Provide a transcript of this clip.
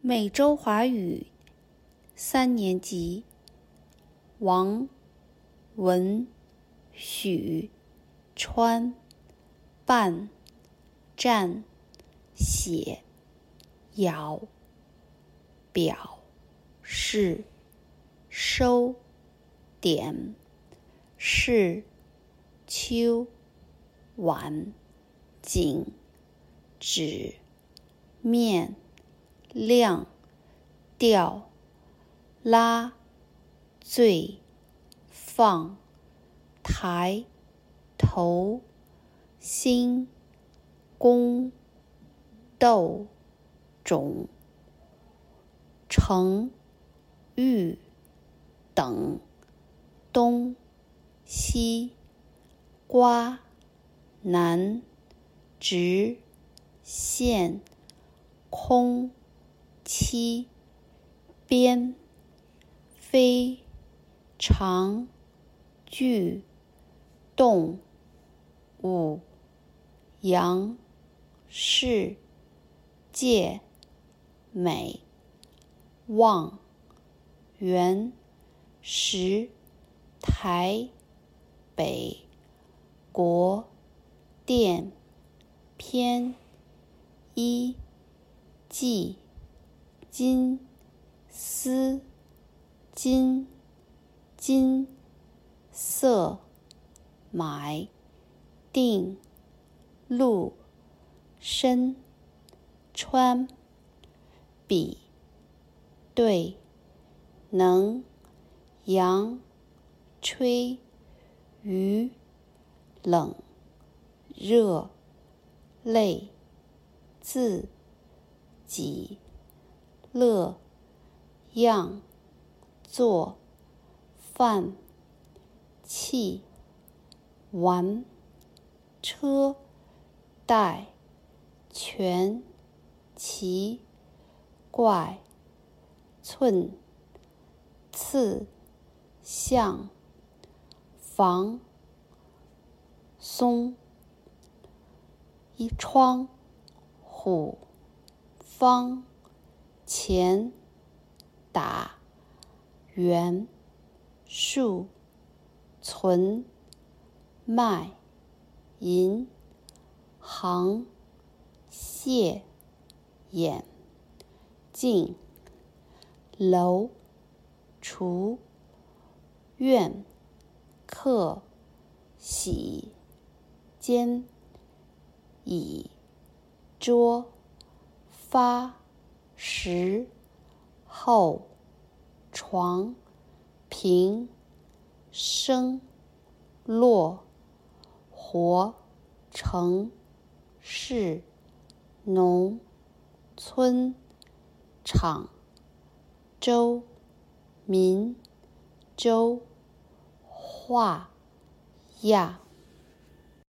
美洲华语三年级，王文许川办站写咬表示收点是秋晚景纸面。亮调拉最放抬头心宫斗种成玉等东西瓜南直线空。七边非常具动五杨世界美望原石台北国电偏一记。金丝金金色买定路身穿比对能阳吹雨冷热泪自己。乐样做饭气玩车带全奇怪寸次向房松一窗虎方。钱打圆数存卖银行谢眼镜楼厨院客洗间椅桌发。石后床平生落活城市农村厂周民周画亚。